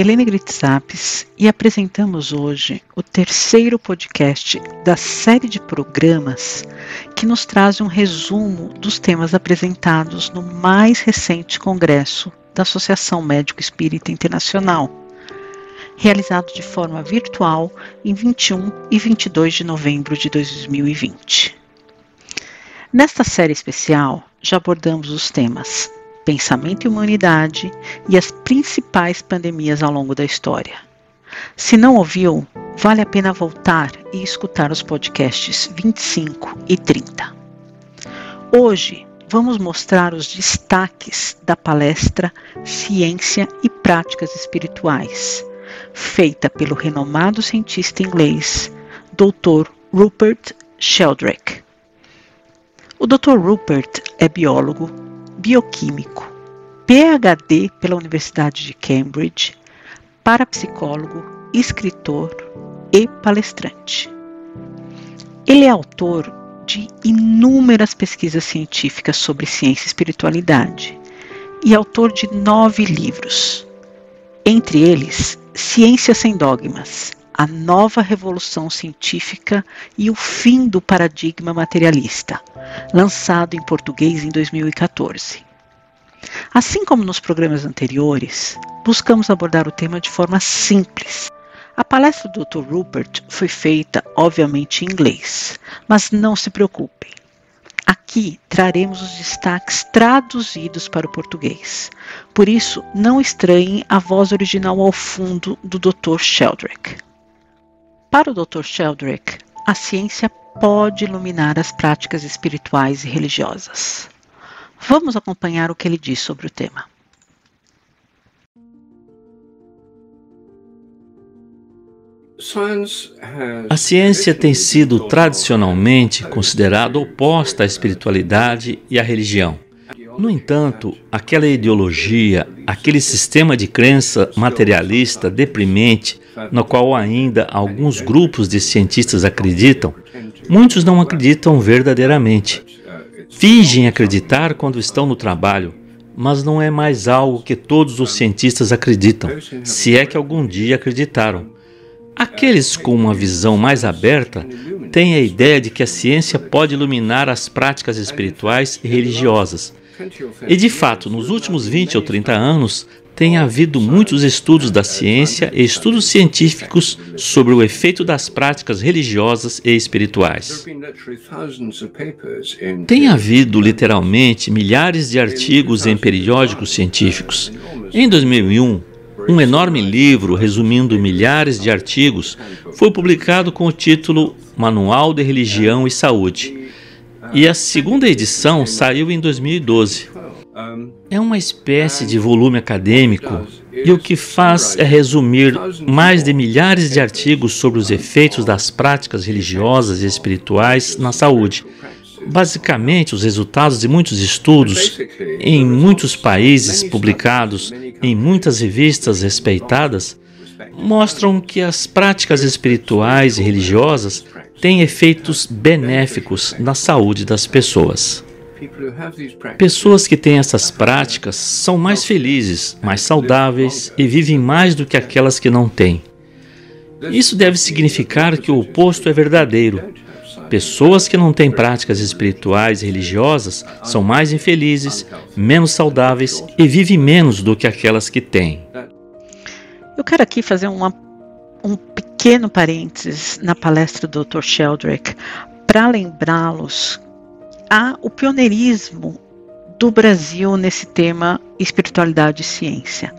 Sou Helena Gritzapes e apresentamos hoje o terceiro podcast da série de programas que nos traz um resumo dos temas apresentados no mais recente congresso da Associação Médico Espírita Internacional, realizado de forma virtual em 21 e 22 de novembro de 2020. Nesta série especial, já abordamos os temas pensamento e humanidade e as principais pandemias ao longo da história. Se não ouviu, vale a pena voltar e escutar os podcasts 25 e 30. Hoje vamos mostrar os destaques da palestra Ciência e Práticas Espirituais, feita pelo renomado cientista inglês Dr. Rupert Sheldrake. O Dr. Rupert é biólogo, bioquímico, PhD pela Universidade de Cambridge, parapsicólogo, escritor e palestrante. Ele é autor de inúmeras pesquisas científicas sobre ciência e espiritualidade e autor de nove livros, entre eles Ciência Sem Dogmas, A Nova Revolução Científica e o Fim do Paradigma Materialista, lançado em português em 2014. Assim como nos programas anteriores, buscamos abordar o tema de forma simples. A palestra do Dr. Rupert foi feita, obviamente, em inglês, mas não se preocupem. Aqui traremos os destaques traduzidos para o português. Por isso, não estranhem a voz original ao fundo do Dr. Sheldrake. Para o Dr. Sheldrake, a ciência pode iluminar as práticas espirituais e religiosas. Vamos acompanhar o que ele diz sobre o tema. A ciência tem sido tradicionalmente considerada oposta à espiritualidade e à religião. No entanto, aquela ideologia, aquele sistema de crença materialista deprimente, no qual ainda alguns grupos de cientistas acreditam, muitos não acreditam verdadeiramente. Fingem acreditar quando estão no trabalho, mas não é mais algo que todos os cientistas acreditam, se é que algum dia acreditaram. Aqueles com uma visão mais aberta têm a ideia de que a ciência pode iluminar as práticas espirituais e religiosas. E de fato, nos últimos 20 ou 30 anos, tem havido muitos estudos da ciência e estudos científicos sobre o efeito das práticas religiosas e espirituais. Tem havido literalmente milhares de artigos em periódicos científicos. Em 2001, um enorme livro resumindo milhares de artigos foi publicado com o título Manual de Religião e Saúde. E a segunda edição saiu em 2012. É uma espécie de volume acadêmico e o que faz é resumir mais de milhares de artigos sobre os efeitos das práticas religiosas e espirituais na saúde Basicamente, os resultados de muitos estudos em muitos países publicados em muitas revistas respeitadas mostram que as práticas espirituais e religiosas têm efeitos benéficos na saúde das pessoas. Pessoas que têm essas práticas são mais felizes, mais saudáveis e vivem mais do que aquelas que não têm. Isso deve significar que o oposto é verdadeiro Pessoas que não têm práticas espirituais e religiosas são mais infelizes, menos saudáveis e vivem menos do que aquelas que têm. Eu quero aqui fazer uma, um pequeno parênteses na palestra do Dr. Sheldrake para lembrá-los a o pioneirismo do Brasil nesse tema espiritualidade e ciência.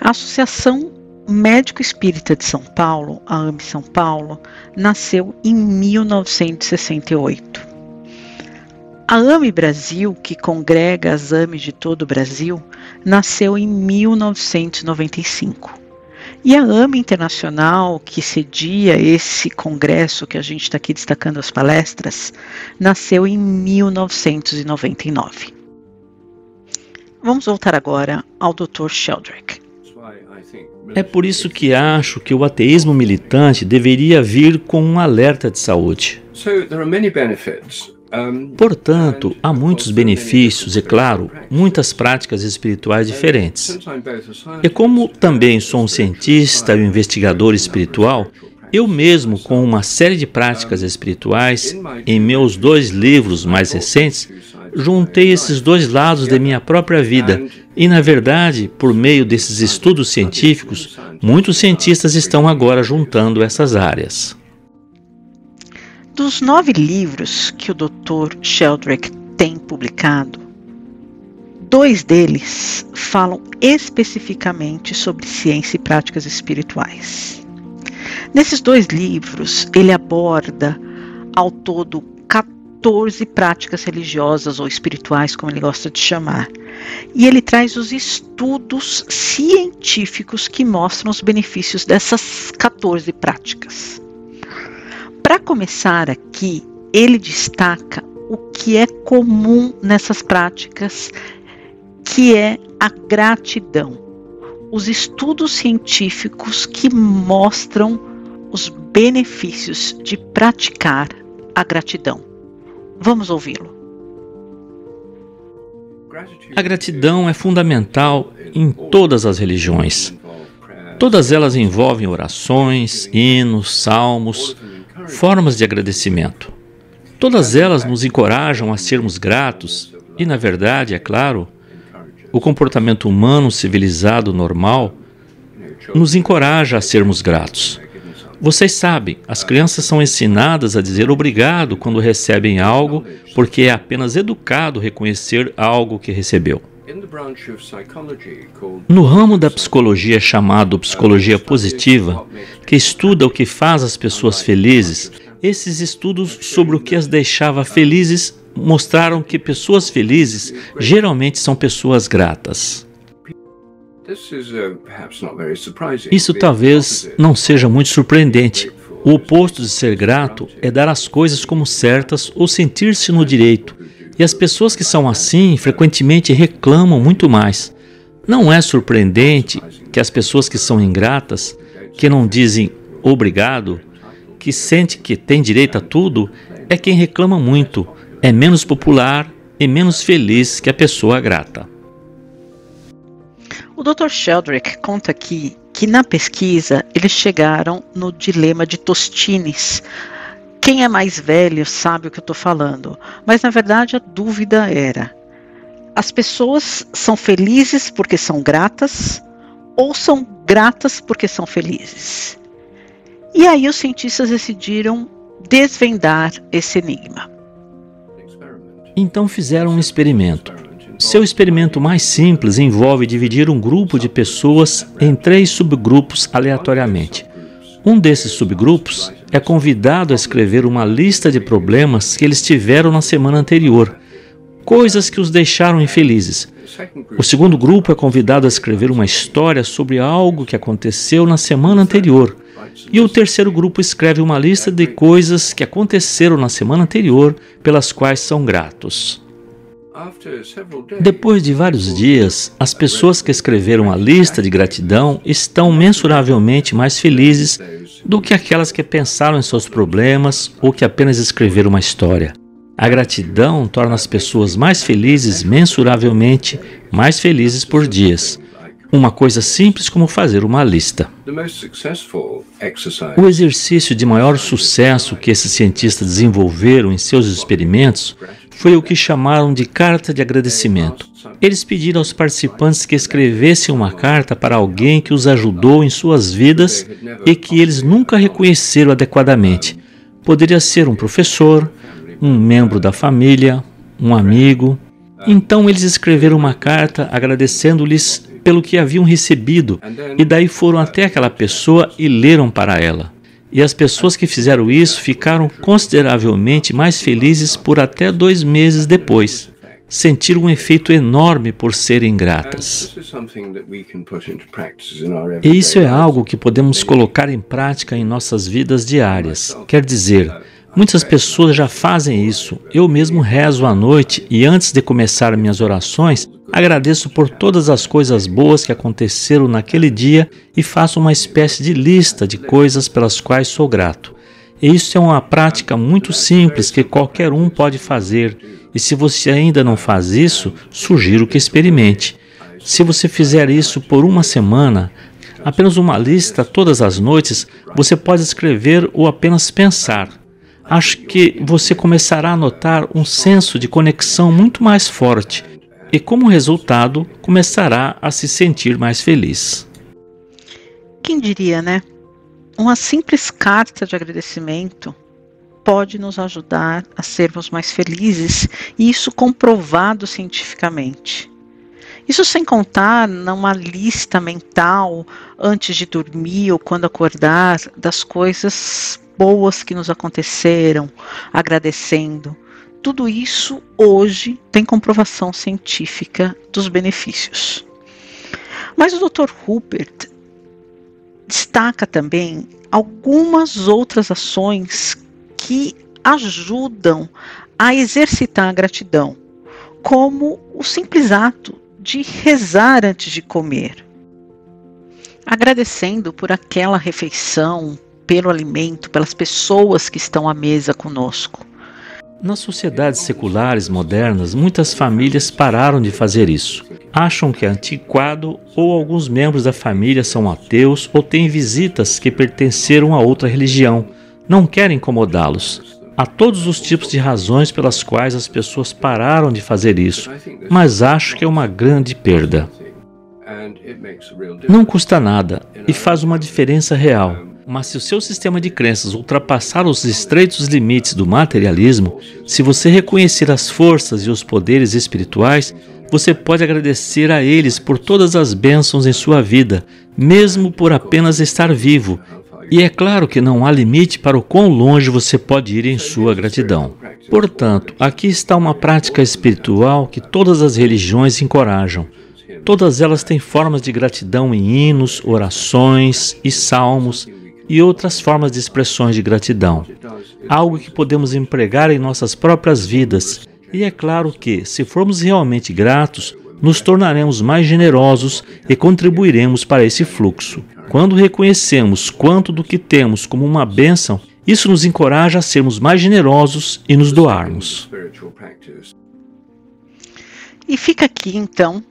A Associação Médico Espírita de São Paulo, a AME São Paulo, nasceu em 1968. A AME Brasil, que congrega as AMEs de todo o Brasil, nasceu em 1995. E a AME Internacional, que cedia esse congresso que a gente está aqui destacando as palestras, nasceu em 1999. Vamos voltar agora ao Dr. Sheldrake. É por isso que acho que o ateísmo militante deveria vir com um alerta de saúde. Portanto, há muitos benefícios e, claro, muitas práticas espirituais diferentes. E como também sou um cientista e um investigador espiritual, eu mesmo, com uma série de práticas espirituais, em meus dois livros mais recentes, juntei esses dois lados de minha própria vida. E, na verdade, por meio desses estudos científicos, muitos cientistas estão agora juntando essas áreas. Dos nove livros que o Dr. Sheldrake tem publicado, dois deles falam especificamente sobre ciência e práticas espirituais. Nesses dois livros, ele aborda ao todo 14 práticas religiosas ou espirituais, como ele gosta de chamar. E ele traz os estudos científicos que mostram os benefícios dessas 14 práticas. Para começar aqui, ele destaca o que é comum nessas práticas, que é a gratidão. Os estudos científicos que mostram os benefícios de praticar a gratidão. Vamos ouvi-lo. A gratidão é fundamental em todas as religiões. Todas elas envolvem orações, hinos, salmos, formas de agradecimento. Todas elas nos encorajam a sermos gratos e, na verdade, é claro, o comportamento humano civilizado normal nos encoraja a sermos gratos. Vocês sabem, as crianças são ensinadas a dizer obrigado quando recebem algo, porque é apenas educado reconhecer algo que recebeu. No ramo da psicologia chamado psicologia positiva, que estuda o que faz as pessoas felizes, esses estudos sobre o que as deixava felizes mostraram que pessoas felizes geralmente são pessoas gratas. Isso talvez não seja muito surpreendente. O oposto de ser grato é dar as coisas como certas ou sentir-se no direito, e as pessoas que são assim frequentemente reclamam muito mais. Não é surpreendente que as pessoas que são ingratas, que não dizem obrigado, que sente que tem direito a tudo, é quem reclama muito, é menos popular e menos feliz que a pessoa grata. O Dr. Sheldrake conta aqui que na pesquisa eles chegaram no dilema de Tostines, quem é mais velho sabe o que eu estou falando, mas na verdade a dúvida era: as pessoas são felizes porque são gratas ou são gratas porque são felizes? E aí os cientistas decidiram desvendar esse enigma. Então fizeram um experimento. Seu experimento mais simples envolve dividir um grupo de pessoas em três subgrupos aleatoriamente. Um desses subgrupos é convidado a escrever uma lista de problemas que eles tiveram na semana anterior, coisas que os deixaram infelizes. O segundo grupo é convidado a escrever uma história sobre algo que aconteceu na semana anterior. E o terceiro grupo escreve uma lista de coisas que aconteceram na semana anterior pelas quais são gratos. Depois de vários dias, as pessoas que escreveram a lista de gratidão estão mensuravelmente mais felizes do que aquelas que pensaram em seus problemas ou que apenas escreveram uma história. A gratidão torna as pessoas mais felizes mensuravelmente mais felizes por dias. Uma coisa simples como fazer uma lista. O exercício de maior sucesso que esses cientistas desenvolveram em seus experimentos foi o que chamaram de carta de agradecimento. Eles pediram aos participantes que escrevessem uma carta para alguém que os ajudou em suas vidas e que eles nunca reconheceram adequadamente. Poderia ser um professor, um membro da família, um amigo. Então eles escreveram uma carta agradecendo-lhes pelo que haviam recebido, e daí foram até aquela pessoa e leram para ela. E as pessoas que fizeram isso ficaram consideravelmente mais felizes por até dois meses depois. sentir um efeito enorme por serem gratas. E isso é algo que podemos colocar em prática em nossas vidas diárias. Quer dizer, muitas pessoas já fazem isso. Eu mesmo rezo à noite e antes de começar minhas orações, agradeço por todas as coisas boas que aconteceram naquele dia e faço uma espécie de lista de coisas pelas quais sou grato. E isso é uma prática muito simples que qualquer um pode fazer. E se você ainda não faz isso, sugiro que experimente. Se você fizer isso por uma semana, apenas uma lista todas as noites, você pode escrever ou apenas pensar. Acho que você começará a notar um senso de conexão muito mais forte e, como resultado, começará a se sentir mais feliz. Quem diria, né? Uma simples carta de agradecimento pode nos ajudar a sermos mais felizes, e isso comprovado cientificamente. Isso sem contar numa lista mental antes de dormir ou quando acordar das coisas boas que nos aconteceram, agradecendo. Tudo isso hoje tem comprovação científica dos benefícios. Mas o Dr. Rupert destaca também algumas outras ações que ajudam a exercitar a gratidão, como o simples ato de rezar antes de comer, agradecendo por aquela refeição, pelo alimento, pelas pessoas que estão à mesa conosco. Nas sociedades seculares modernas, muitas famílias pararam de fazer isso. Acham que é antiquado ou alguns membros da família são ateus ou têm visitas que pertenceram a outra religião. Não querem incomodá-los. Há todos os tipos de razões pelas quais as pessoas pararam de fazer isso, mas acho que é uma grande perda. Não custa nada e faz uma diferença real. Mas se o seu sistema de crenças ultrapassar os estreitos limites do materialismo, se você reconhecer as forças e os poderes espirituais, você pode agradecer a eles por todas as bênçãos em sua vida, mesmo por apenas estar vivo. E é claro que não há limite para o quão longe você pode ir em sua gratidão. Portanto, aqui está uma prática espiritual que todas as religiões encorajam. Todas elas têm formas de gratidão em hinos, orações e salmos e outras formas de expressões de gratidão, algo que podemos empregar em nossas próprias vidas. E é claro que, se formos realmente gratos, nos tornaremos mais generosos e contribuiremos para esse fluxo. Quando reconhecemos quanto do que temos como uma bênção, isso nos encoraja a sermos mais generosos e nos doarmos. E fica aqui então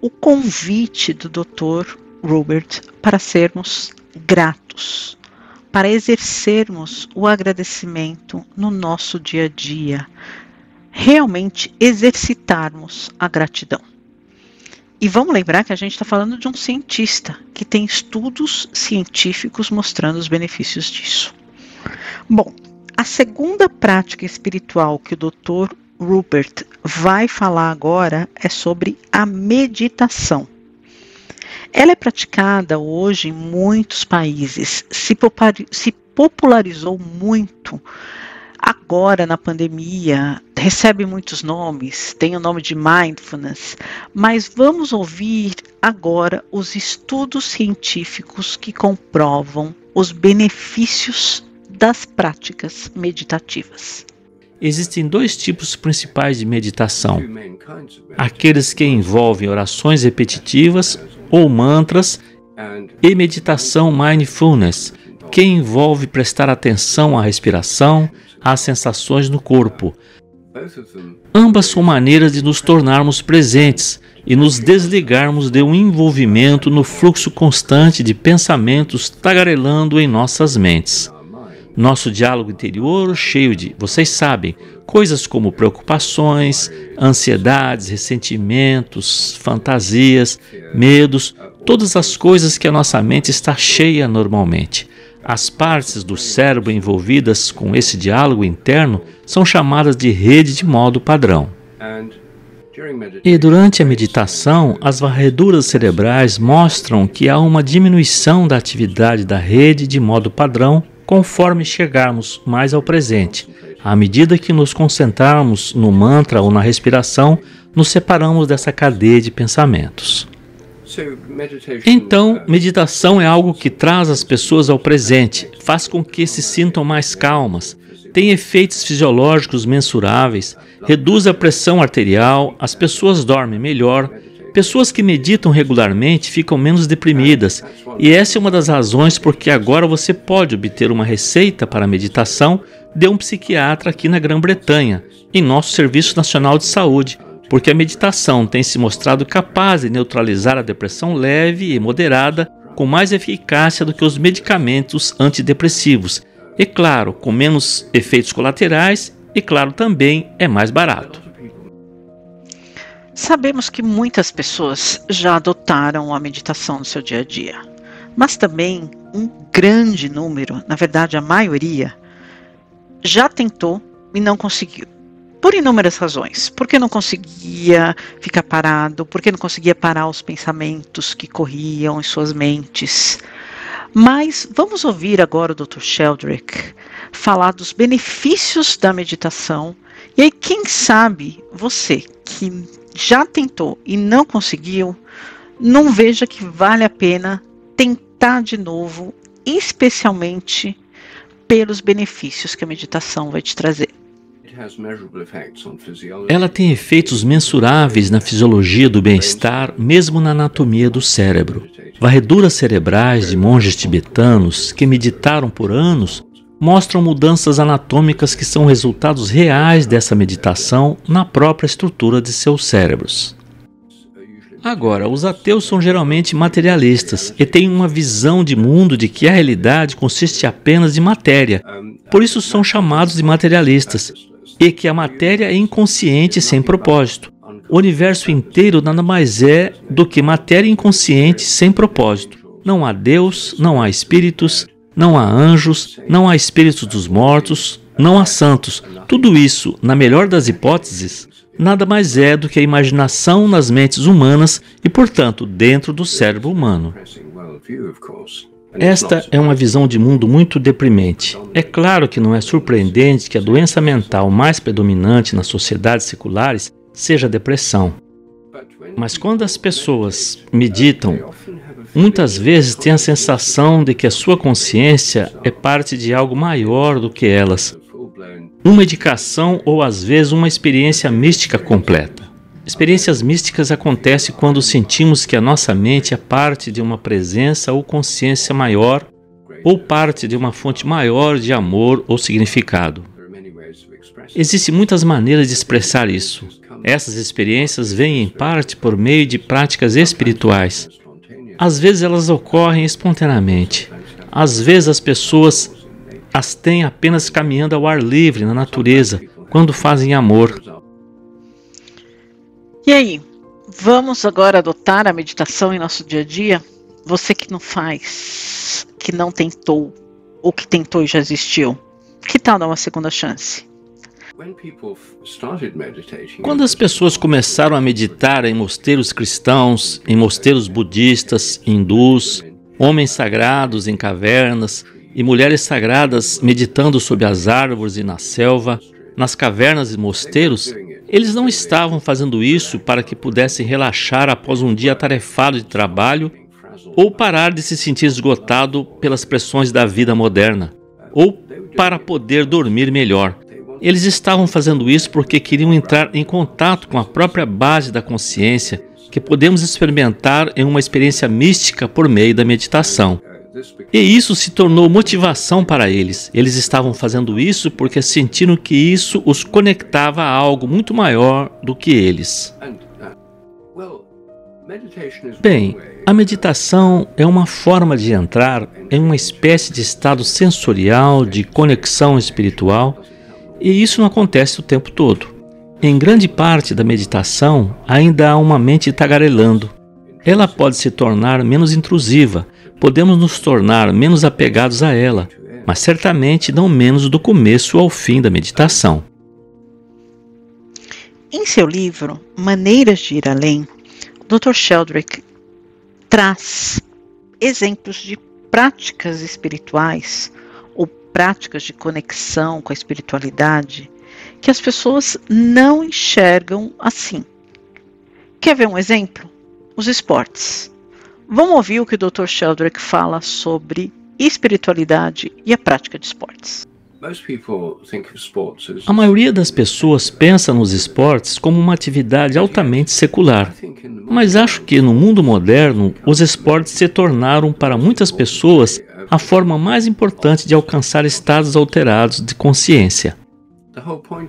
o convite do Dr. Robert para sermos gratos, para exercermos o agradecimento no nosso dia a dia, realmente exercitarmos a gratidão. E vamos lembrar que a gente está falando de um cientista que tem estudos científicos mostrando os benefícios disso. Bom, a segunda prática espiritual que o Dr. Rupert vai falar agora é sobre a meditação. Ela é praticada hoje em muitos países, se, popularizou muito. Agora na pandemia, recebe muitos nomes, tem o nome de mindfulness, mas vamos ouvir agora os estudos científicos que comprovam os benefícios das práticas meditativas. Existem dois tipos principais de meditação: aqueles que envolvem orações repetitivas ou mantras, e meditação mindfulness, que envolve prestar atenção à respiração, às sensações no corpo. Ambas são maneiras de nos tornarmos presentes e nos desligarmos de um envolvimento no fluxo constante de pensamentos tagarelando em nossas mentes. Nosso diálogo interior cheio de, vocês sabem, coisas como preocupações, ansiedades, ressentimentos, fantasias, medos, todas as coisas que a nossa mente está cheia normalmente. As partes do cérebro envolvidas com esse diálogo interno são chamadas de rede de modo padrão. E durante a meditação, as varreduras cerebrais mostram que há uma diminuição da atividade da rede de modo padrão conforme chegarmos mais ao presente, À medida que nos concentrarmos no mantra ou na respiração, nos separamos dessa cadeia de pensamentos. Então, meditação é algo que traz as pessoas ao presente, faz com que se sintam mais calmas, tem efeitos fisiológicos mensuráveis, reduz a pressão arterial, as pessoas dormem melhor, pessoas que meditam regularmente ficam menos deprimidas, e essa é uma das razões porque agora você pode obter uma receita para meditação de um psiquiatra aqui na Grã-Bretanha, em nosso Serviço Nacional de Saúde, porque a meditação tem se mostrado capaz de neutralizar a depressão leve e moderada com mais eficácia do que os medicamentos antidepressivos, e claro, com menos efeitos colaterais e claro também é mais barato. Sabemos que muitas pessoas já adotaram a meditação no seu dia a dia, mas também um grande número, na verdade a maioria, já tentou e não conseguiu por inúmeras razões. Porque não conseguia ficar parado, porque não conseguia parar os pensamentos que corriam em suas mentes. Mas vamos ouvir agora o Dr. Sheldrick falar dos benefícios da meditação. E aí, quem sabe você que já tentou e não conseguiu, não veja que vale a pena tentar de novo, especialmente pelos benefícios que a meditação vai te trazer. Ela tem efeitos mensuráveis na fisiologia do bem-estar, mesmo na anatomia do cérebro. Varreduras cerebrais de monges tibetanos que meditaram por anos mostram mudanças anatômicas que são resultados reais dessa meditação na própria estrutura de seus cérebros. Agora, os ateus são geralmente materialistas e têm uma visão de mundo de que a realidade consiste apenas de matéria. Por isso são chamados de materialistas e que a matéria é inconsciente sem propósito. O universo inteiro nada mais é do que matéria inconsciente sem propósito. Não há Deus, não há espíritos, não há anjos, não há espíritos dos mortos, não há santos. Tudo isso, na melhor das hipóteses, nada mais é do que a imaginação nas mentes humanas e, portanto, dentro do cérebro humano. Esta é uma visão de mundo muito deprimente. É claro que não é surpreendente que a doença mental mais predominante nas sociedades seculares seja a depressão. Mas quando as pessoas meditam, muitas vezes têm a sensação de que a sua consciência é parte de algo maior do que elas. Uma medicação ou às vezes uma experiência mística completa. Experiências místicas acontecem quando sentimos que a nossa mente é parte de uma presença ou consciência maior ou parte de uma fonte maior de amor ou significado. Existem muitas maneiras de expressar isso. Essas experiências vêm em parte por meio de práticas espirituais. Às vezes elas ocorrem espontaneamente. Às vezes as pessoas as têm apenas caminhando ao ar livre na natureza, quando fazem amor. E aí, vamos agora adotar a meditação em nosso dia a dia? Você que não faz, que não tentou, ou que tentou e já existiu, que tal dar uma segunda chance? Quando as pessoas começaram a meditar em mosteiros cristãos, em mosteiros budistas, hindus, homens sagrados em cavernas e mulheres sagradas meditando sob as árvores e na selva, nas cavernas e mosteiros, eles não estavam fazendo isso para que pudessem relaxar após um dia atarefado de trabalho ou parar de se sentir esgotado pelas pressões da vida moderna, ou para poder dormir melhor. Eles estavam fazendo isso porque queriam entrar em contato com a própria base da consciência que podemos experimentar em uma experiência mística por meio da meditação. E isso se tornou motivação para eles. Eles estavam fazendo isso porque sentiram que isso os conectava a algo muito maior do que eles. Bem, a meditação é uma forma de entrar em uma espécie de estado sensorial de conexão espiritual, e isso não acontece o tempo todo. Em grande parte da meditação, ainda há uma mente tagarelando. Ela pode se tornar menos intrusiva, podemos nos tornar menos apegados a ela, mas certamente não menos do começo ao fim da meditação. Em seu livro Maneiras de Ir Além, Dr. Sheldrick traz exemplos de práticas espirituais práticas de conexão com a espiritualidade que as pessoas não enxergam assim. Quer ver um exemplo? Os esportes. Vamos ouvir o que o Dr. Sheldrick fala sobre espiritualidade e a prática de esportes. A maioria das pessoas pensa nos esportes como uma atividade altamente secular. Mas acho que no mundo moderno, os esportes se tornaram para muitas pessoas a forma mais importante de alcançar estados alterados de consciência.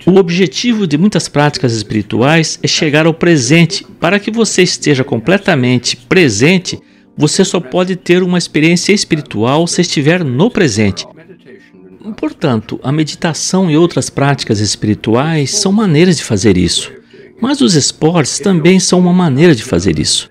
O objetivo de muitas práticas espirituais é chegar ao presente. Para que você esteja completamente presente, você só pode ter uma experiência espiritual se estiver no presente. Portanto, a meditação e outras práticas espirituais são maneiras de fazer isso. Mas os esportes também são uma maneira de fazer isso.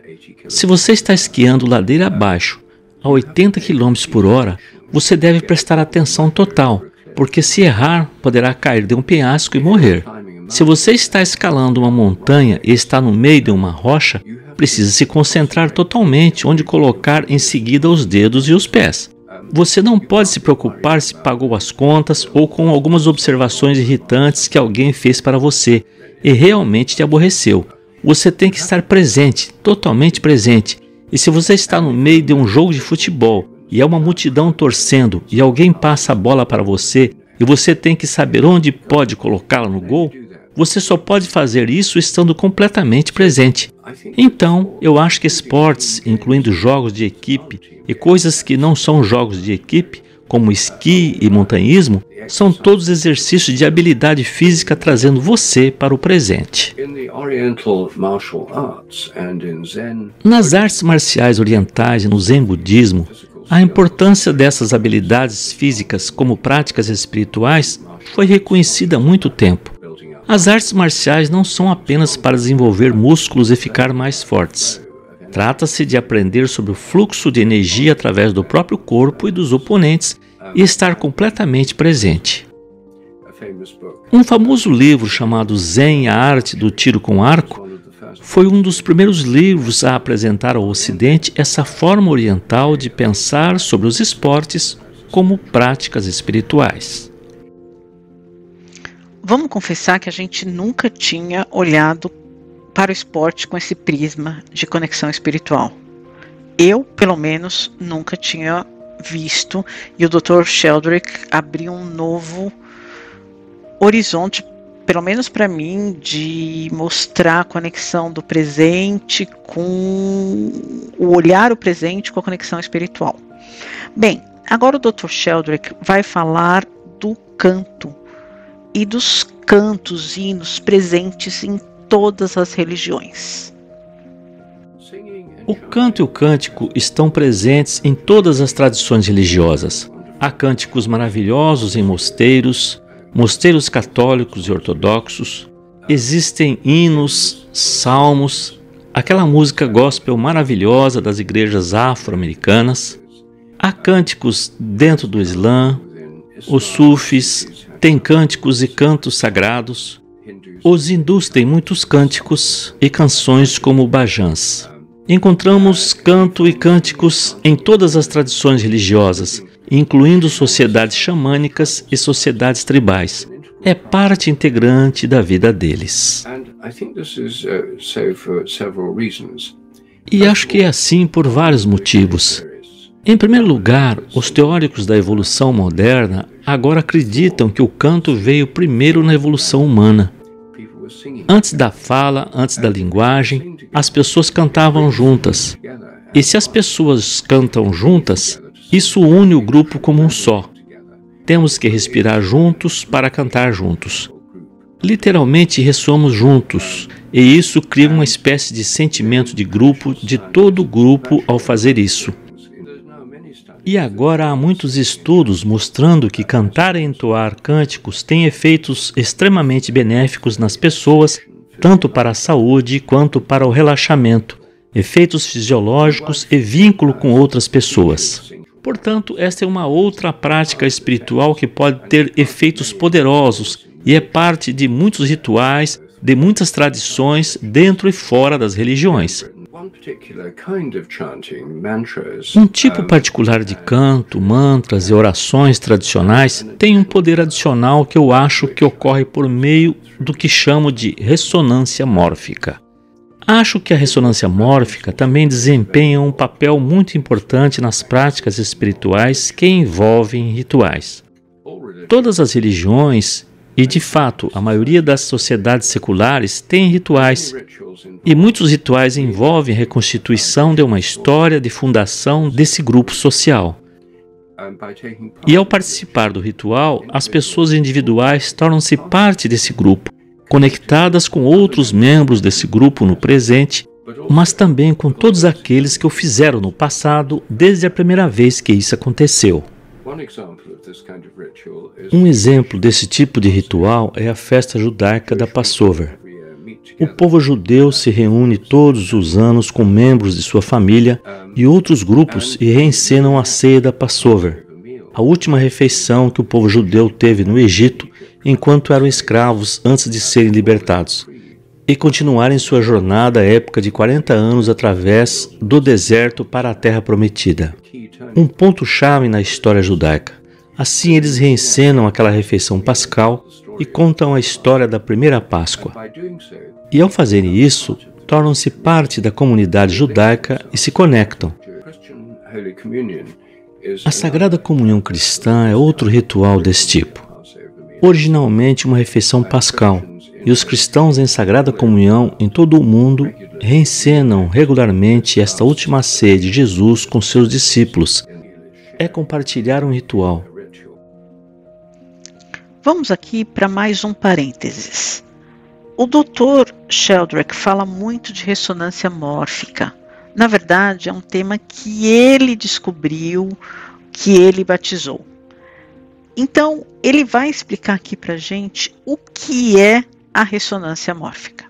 Se você está esquiando ladeira abaixo a 80 km por hora, você deve prestar atenção total porque se errar, poderá cair de um penhasco e morrer. Se você está escalando uma montanha e está no meio de uma rocha, precisa se concentrar totalmente onde colocar em seguida os dedos e os pés. Você não pode se preocupar se pagou as contas ou com algumas observações irritantes que alguém fez para você e realmente te aborreceu. Você tem que estar presente, totalmente presente. E se você está no meio de um jogo de futebol e é uma multidão torcendo e alguém passa a bola para você e você tem que saber onde pode colocá-la no gol, você só pode fazer isso estando completamente presente. Então, eu acho que esportes, incluindo jogos de equipe e coisas que não são jogos de equipe, como esqui e montanhismo, são todos exercícios de habilidade física trazendo você para o presente. Nas artes marciais orientais e no Zen budismo, a importância dessas habilidades físicas como práticas espirituais foi reconhecida há muito tempo. As artes marciais não são apenas para desenvolver músculos e ficar mais fortes. Trata-se de aprender sobre o fluxo de energia através do próprio corpo e dos oponentes e estar completamente presente. Um famoso livro chamado Zen, a Arte do Tiro com Arco, foi um dos primeiros livros a apresentar ao Ocidente essa forma oriental de pensar sobre os esportes como práticas espirituais. Vamos confessar que a gente nunca tinha olhado para o esporte com esse prisma de conexão espiritual. Eu, pelo menos, nunca tinha visto e o Dr. Sheldrick abriu um novo horizonte pelo menos para mim, de mostrar a conexão do presente com o olhar o presente com a conexão espiritual. Bem, agora o Dr. Sheldrick vai falar do canto e dos cantos, hinos presentes em todas as religiões. O canto e o cântico estão presentes em todas as tradições religiosas. Há cânticos maravilhosos em mosteiros, mosteiros católicos e ortodoxos, existem hinos, salmos, aquela música gospel maravilhosa das igrejas afro-americanas. Há cânticos dentro do Islã, os sufis têm cânticos e cantos sagrados. Os hindus têm muitos cânticos e canções como bhajans. Encontramos canto e cânticos em todas as tradições religiosas, incluindo sociedades xamânicas e sociedades tribais. É parte integrante da vida deles. E acho que é assim por vários motivos. Em primeiro lugar, os teóricos da evolução moderna agora acreditam que o canto veio primeiro na evolução humana. Antes da fala, antes da linguagem, as pessoas cantavam juntas. E se as pessoas cantam juntas, isso une o grupo como um só. Temos que respirar juntos para cantar juntos. Literalmente ressoamos juntos, e isso cria uma espécie de sentimento de grupo de todo o grupo ao fazer isso. E agora há muitos estudos mostrando que cantar e entoar cânticos tem efeitos extremamente benéficos nas pessoas, tanto para a saúde quanto para o relaxamento, efeitos fisiológicos e vínculo com outras pessoas. Portanto, esta é uma outra prática espiritual que pode ter efeitos poderosos e é parte de muitos rituais, de muitas tradições dentro e fora das religiões. Um tipo particular de canto, mantras e orações tradicionais tem um poder adicional que eu acho que ocorre por meio do que chamo de ressonância mórfica. Acho que a ressonância mórfica também desempenha um papel muito importante nas práticas espirituais que envolvem rituais. Todas as religiões e, de fato, a maioria das sociedades seculares tem rituais. E muitos rituais envolvem a reconstituição de uma história de fundação desse grupo social. E ao participar do ritual, as pessoas individuais tornam-se parte desse grupo, conectadas com outros membros desse grupo no presente, mas também com todos aqueles que o fizeram no passado desde a primeira vez que isso aconteceu. Um exemplo desse tipo de ritual é a festa judaica da Passover. O povo judeu se reúne todos os anos com membros de sua família e outros grupos e reencenam a ceia da Passover, a última refeição que o povo judeu teve no Egito enquanto eram escravos antes de serem libertados, e continuarem sua jornada épica de 40 anos através do deserto para a terra prometida um ponto-chave na história judaica. Assim, eles reencenam aquela refeição pascal e contam a história da primeira Páscoa. E ao fazerem isso, tornam-se parte da comunidade judaica e se conectam. A Sagrada Comunhão Cristã é outro ritual desse tipo. Originalmente uma refeição pascal, e os cristãos em Sagrada Comunhão em todo o mundo reencenam regularmente esta última ceia de Jesus com seus discípulos. É compartilhar um ritual. Vamos aqui para mais um parênteses. O Dr. Sheldrake fala muito de ressonância mórfica. Na verdade, é um tema que ele descobriu, que ele batizou. Então, ele vai explicar aqui para gente o que é a ressonância mórfica.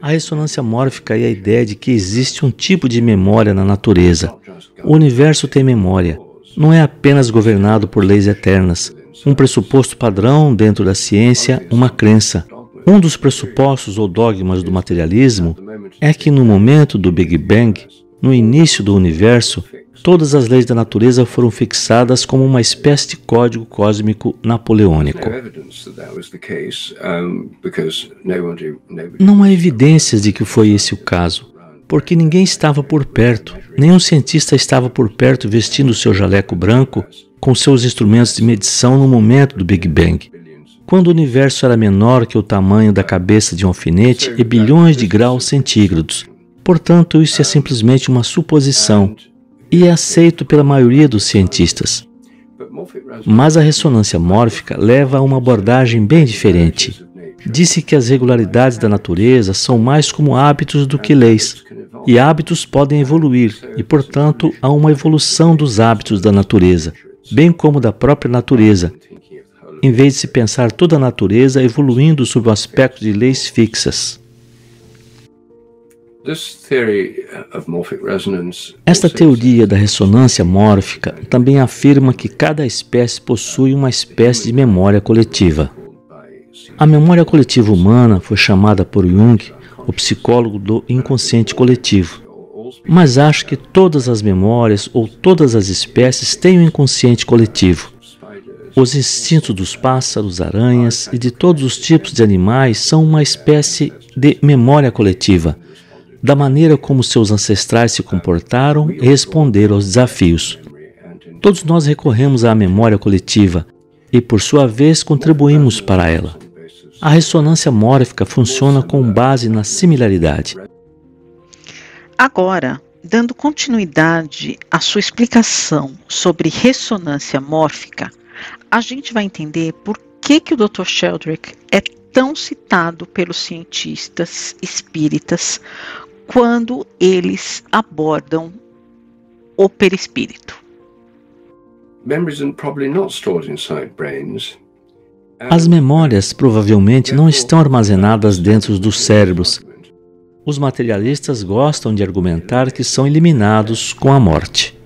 A ressonância mórfica é a ideia de que existe um tipo de memória na natureza. O universo tem memória. Não é apenas governado por leis eternas. Um pressuposto padrão dentro da ciência, uma crença. Um dos pressupostos ou dogmas do materialismo é que no momento do Big Bang, no início do universo, todas as leis da natureza foram fixadas como uma espécie de código cósmico napoleônico. Não há evidências de que foi esse o caso, porque ninguém estava por perto, nenhum cientista estava por perto vestindo seu jaleco branco com seus instrumentos de medição no momento do Big Bang. Quando o universo era menor que o tamanho da cabeça de um alfinete e bilhões de graus centígrados. Portanto, isso é simplesmente uma suposição e é aceito pela maioria dos cientistas. Mas a ressonância mórfica leva a uma abordagem bem diferente. Disse que as regularidades da natureza são mais como hábitos do que leis, e hábitos podem evoluir, e portanto há uma evolução dos hábitos da natureza, bem como da própria natureza, em vez de se pensar toda a natureza evoluindo sob o aspecto de leis fixas. Esta teoria da ressonância mórfica também afirma que cada espécie possui uma espécie de memória coletiva. A memória coletiva humana foi chamada por Jung, o psicólogo do inconsciente coletivo. Mas acho que todas as memórias ou todas as espécies têm um inconsciente coletivo. Os instintos dos pássaros, aranhas e de todos os tipos de animais são uma espécie de memória coletiva da maneira como seus ancestrais se comportaram e responderam aos desafios. Todos nós recorremos à memória coletiva e, por sua vez, contribuímos para ela. A ressonância mórfica funciona com base na similaridade. Agora, dando continuidade à sua explicação sobre ressonância mórfica, a gente vai entender por que, que o Dr. Sheldrake é tão citado pelos cientistas espíritas quando eles abordam o perispírito. As memórias provavelmente não estão armazenadas dentro dos cérebros. Os materialistas gostam de argumentar que são eliminados com a morte.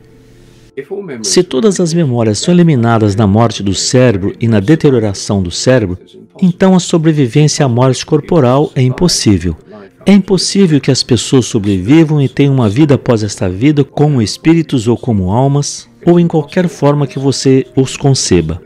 Se todas as memórias são eliminadas na morte do cérebro e na deterioração do cérebro, então a sobrevivência à morte corporal é impossível É impossível que as pessoas sobrevivam e tenham uma vida após esta vida como espíritos ou como almas, ou em qualquer forma que você os conceba.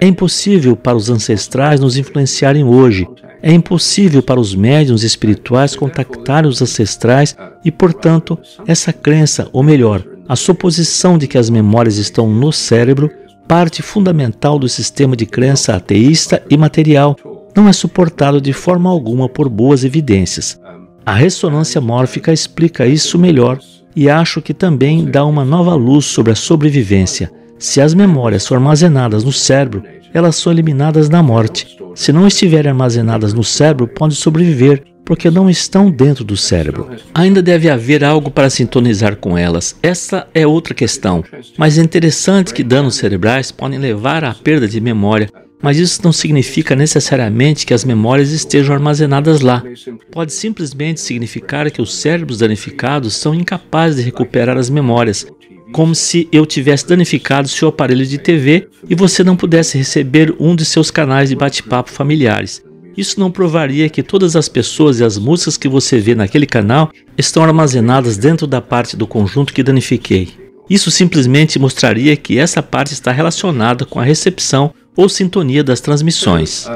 É impossível para os ancestrais nos influenciarem hoje. É impossível para os médiuns espirituais contactarem os ancestrais e, portanto, essa crença, ou melhor, a suposição de que as memórias estão no cérebro, parte fundamental do sistema de crença ateísta e material, não é suportado de forma alguma por boas evidências. A ressonância mórfica explica isso melhor e acho que também dá uma nova luz sobre a sobrevivência. Se as memórias são armazenadas no cérebro, elas são eliminadas na morte. Se não estiverem armazenadas no cérebro, podem sobreviver, porque não estão dentro do cérebro. Ainda deve haver algo para sintonizar com elas. Essa é outra questão. Mas é interessante que danos cerebrais podem levar à perda de memória, mas isso não significa necessariamente que as memórias estejam armazenadas lá. Pode simplesmente significar que os cérebros danificados são incapazes de recuperar as memórias, como se eu tivesse danificado seu aparelho de TV e você não pudesse receber um de seus canais de bate-papo familiares. Isso não provaria que todas as pessoas e as músicas que você vê naquele canal estão armazenadas dentro da parte do conjunto que danifiquei. Isso simplesmente mostraria que essa parte está relacionada com a recepção ou sintonia das transmissões.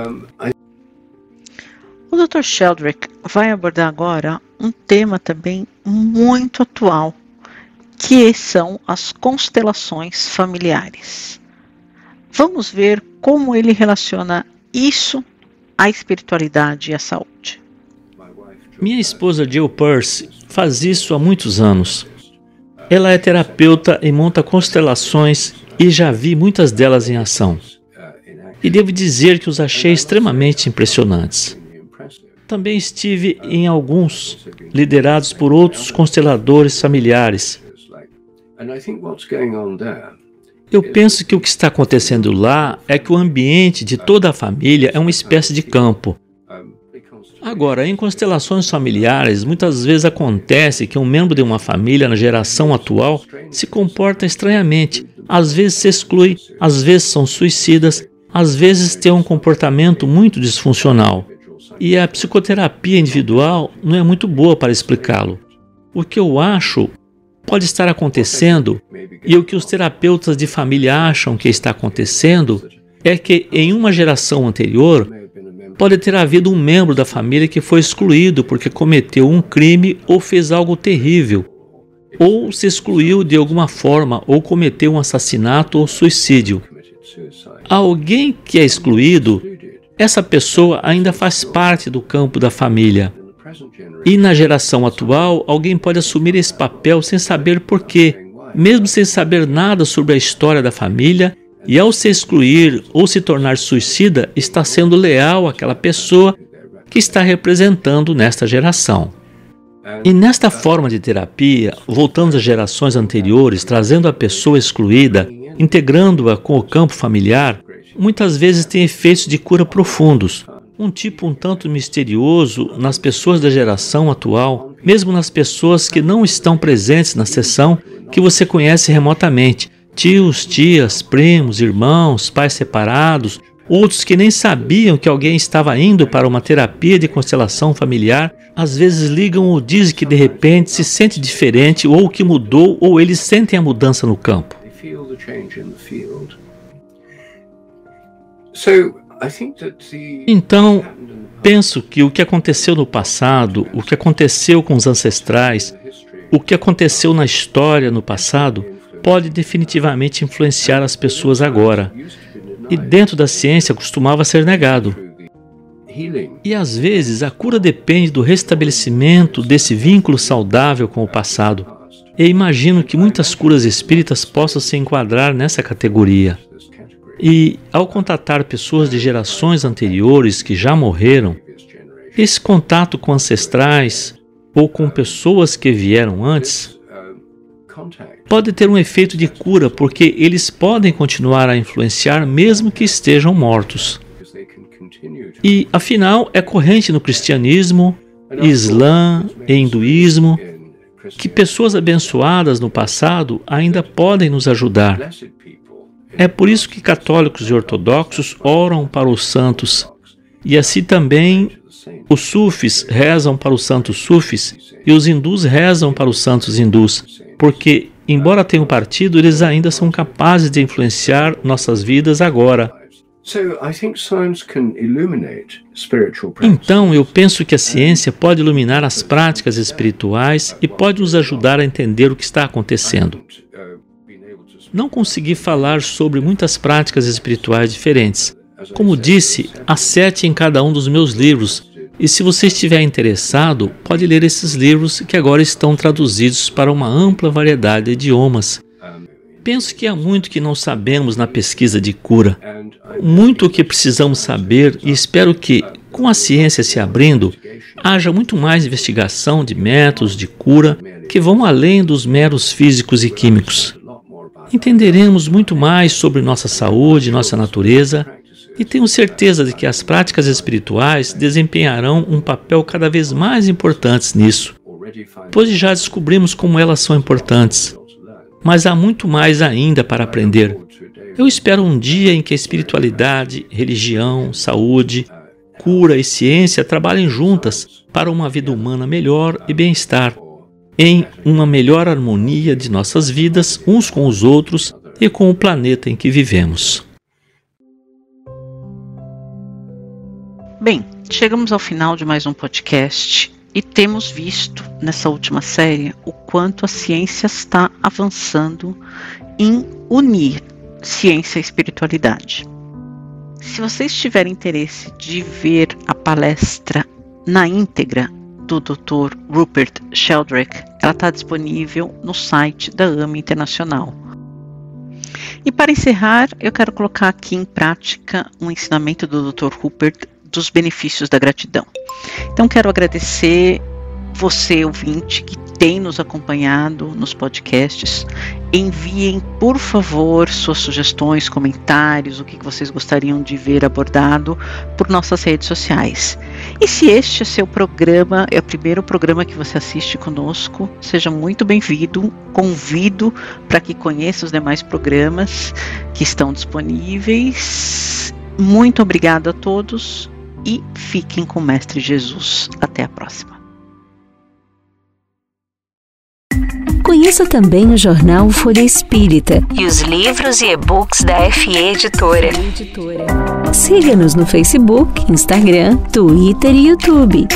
O Dr. Sheldrick vai abordar agora um tema também muito atual, que são as constelações familiares. Vamos ver como ele relaciona isso à espiritualidade e à saúde. Minha esposa Jill Peirce faz isso há muitos anos. Ela é terapeuta e monta constelações e já vi muitas delas em ação e devo dizer que os achei extremamente impressionantes. Também estive em alguns, liderados por outros consteladores familiares. Eu penso que o que está acontecendo lá é que o ambiente de toda a família é uma espécie de campo. Agora, em constelações familiares, muitas vezes acontece que um membro de uma família na geração atual se comporta estranhamente, às vezes se exclui, às vezes são suicidas, às vezes tem um comportamento muito disfuncional. E a psicoterapia individual não é muito boa para explicá-lo. O que eu acho pode estar acontecendo e o que os terapeutas de família acham que está acontecendo é que em uma geração anterior pode ter havido um membro da família que foi excluído porque cometeu um crime ou fez algo terrível, ou se excluiu de alguma forma ou cometeu um assassinato ou suicídio alguém que é excluído, essa pessoa ainda faz parte do campo da família. E na geração atual, alguém pode assumir esse papel sem saber porquê, mesmo sem saber nada sobre a história da família, e ao se excluir ou se tornar suicida, está sendo leal àquela pessoa que está representando nesta geração. E nesta forma de terapia, voltando às gerações anteriores, trazendo a pessoa excluída integrando-a com o campo familiar, muitas vezes tem efeitos de cura profundos, um tipo um tanto misterioso nas pessoas da geração atual, mesmo nas pessoas que não estão presentes na sessão que você conhece remotamente, tios, tias, primos, irmãos, pais separados, outros que nem sabiam que alguém estava indo para uma terapia de constelação familiar, às vezes ligam ou dizem que de repente se sente diferente ou que mudou ou eles sentem a mudança no campo. Então, penso que o que aconteceu no passado, o que aconteceu com os ancestrais, o que aconteceu na história no passado, pode definitivamente influenciar as pessoas agora. E dentro da ciência costumava ser negado. E às vezes a cura depende do restabelecimento desse vínculo saudável com o passado. E imagino que muitas curas espíritas possam se enquadrar nessa categoria. E, ao contatar pessoas de gerações anteriores que já morreram, esse contato com ancestrais ou com pessoas que vieram antes pode ter um efeito de cura, porque eles podem continuar a influenciar mesmo que estejam mortos. E, afinal, é corrente no cristianismo, islã e hinduísmo que pessoas abençoadas no passado ainda podem nos ajudar. É por isso que católicos e ortodoxos oram para os santos, e assim também Os sufis rezam para os santos sufis e os hindus rezam para os santos hindus, porque, embora tenham partido, eles ainda são capazes de influenciar nossas vidas agora. Então, eu penso que a ciência pode iluminar as práticas espirituais e pode nos ajudar a entender o que está acontecendo. Não consegui falar sobre muitas práticas espirituais diferentes. Como disse, há sete em cada um dos meus livros, e se você estiver interessado, pode ler esses livros que agora estão traduzidos para uma ampla variedade de idiomas. Penso que há muito que não sabemos na pesquisa de cura, muito o que precisamos saber, e espero que, com a ciência se abrindo, haja muito mais investigação de métodos de cura que vão além dos meros físicos e químicos. Entenderemos muito mais sobre nossa saúde, nossa natureza e tenho certeza de que as práticas espirituais desempenharão um papel cada vez mais importante nisso, pois já descobrimos como elas são importantes. Mas há muito mais ainda para aprender. Eu espero um dia em que a espiritualidade, religião, saúde, cura e ciência trabalhem juntas para uma vida humana melhor e bem-estar, em uma melhor harmonia de nossas vidas uns com os outros e com o planeta em que vivemos. Bem, chegamos ao final de mais um podcast e temos visto nessa última série o quanto a ciência está avançando em unir ciência e espiritualidade. Se vocês tiverem interesse de ver a palestra na íntegra do Dr. Rupert Sheldrake, ela está disponível no site da AMA Internacional. E para encerrar, eu quero colocar aqui em prática um ensinamento do Dr. Rupert dos benefícios da gratidão. Então, quero agradecer você, ouvinte, que tem nos acompanhado nos podcasts. Enviem, por favor, suas sugestões, comentários, o que vocês gostariam de ver abordado por nossas redes sociais. E se este é seu programa, é o primeiro programa que você assiste conosco, seja muito bem-vindo. Convido para que conheça os demais programas que estão disponíveis. Muito obrigada a todos e fiquem com o Mestre Jesus. Até a próxima. Conheça também o jornal Folha Espírita e os livros e e-books da FE Editora. Siga-nos no Facebook, Instagram, Twitter e YouTube.